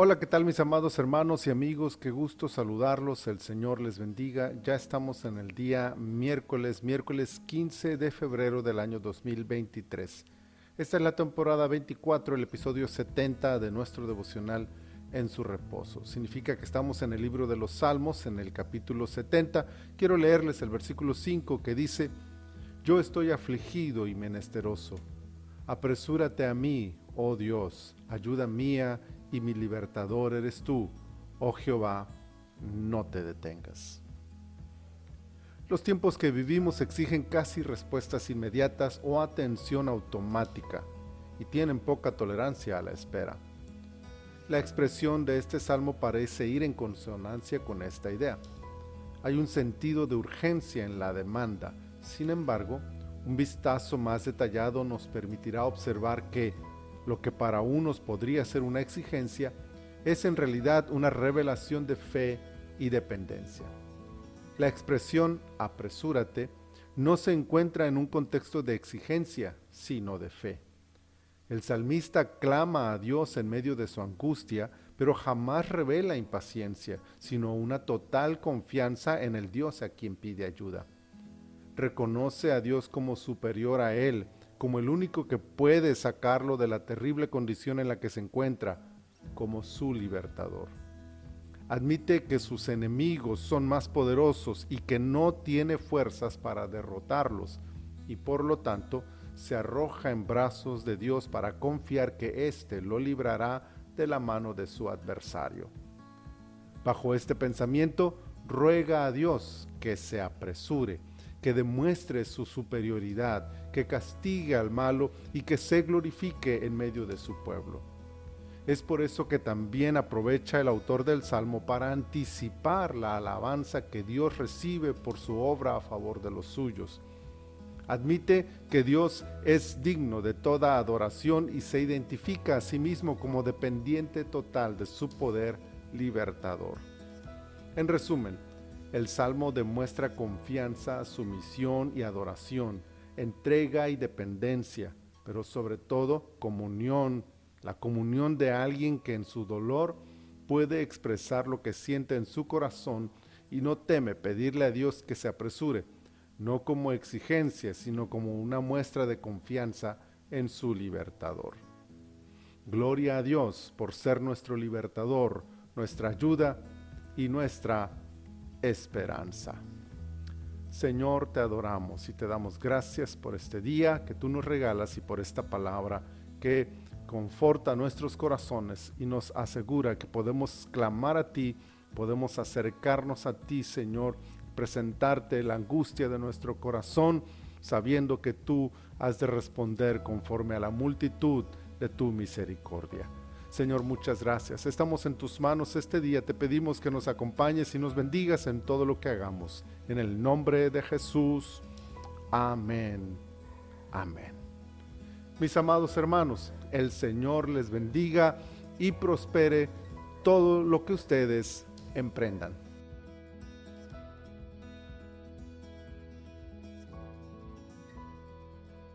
Hola, ¿qué tal mis amados hermanos y amigos? Qué gusto saludarlos, el Señor les bendiga. Ya estamos en el día miércoles, miércoles 15 de febrero del año 2023. Esta es la temporada 24, el episodio 70 de nuestro devocional en su reposo. Significa que estamos en el libro de los Salmos, en el capítulo 70. Quiero leerles el versículo 5 que dice, Yo estoy afligido y menesteroso. Apresúrate a mí, oh Dios, ayuda mía y mi libertador eres tú, oh Jehová, no te detengas. Los tiempos que vivimos exigen casi respuestas inmediatas o atención automática y tienen poca tolerancia a la espera. La expresión de este salmo parece ir en consonancia con esta idea. Hay un sentido de urgencia en la demanda, sin embargo, un vistazo más detallado nos permitirá observar que lo que para unos podría ser una exigencia es en realidad una revelación de fe y dependencia. La expresión apresúrate no se encuentra en un contexto de exigencia, sino de fe. El salmista clama a Dios en medio de su angustia, pero jamás revela impaciencia, sino una total confianza en el Dios a quien pide ayuda. Reconoce a Dios como superior a él como el único que puede sacarlo de la terrible condición en la que se encuentra, como su libertador. Admite que sus enemigos son más poderosos y que no tiene fuerzas para derrotarlos, y por lo tanto se arroja en brazos de Dios para confiar que éste lo librará de la mano de su adversario. Bajo este pensamiento, ruega a Dios que se apresure que demuestre su superioridad, que castigue al malo y que se glorifique en medio de su pueblo. Es por eso que también aprovecha el autor del Salmo para anticipar la alabanza que Dios recibe por su obra a favor de los suyos. Admite que Dios es digno de toda adoración y se identifica a sí mismo como dependiente total de su poder libertador. En resumen, el salmo demuestra confianza, sumisión y adoración, entrega y dependencia, pero sobre todo comunión, la comunión de alguien que en su dolor puede expresar lo que siente en su corazón y no teme pedirle a Dios que se apresure, no como exigencia, sino como una muestra de confianza en su libertador. Gloria a Dios por ser nuestro libertador, nuestra ayuda y nuestra esperanza. Señor, te adoramos y te damos gracias por este día que tú nos regalas y por esta palabra que conforta nuestros corazones y nos asegura que podemos clamar a ti, podemos acercarnos a ti, Señor, presentarte la angustia de nuestro corazón, sabiendo que tú has de responder conforme a la multitud de tu misericordia. Señor, muchas gracias. Estamos en tus manos este día. Te pedimos que nos acompañes y nos bendigas en todo lo que hagamos. En el nombre de Jesús. Amén. Amén. Mis amados hermanos, el Señor les bendiga y prospere todo lo que ustedes emprendan.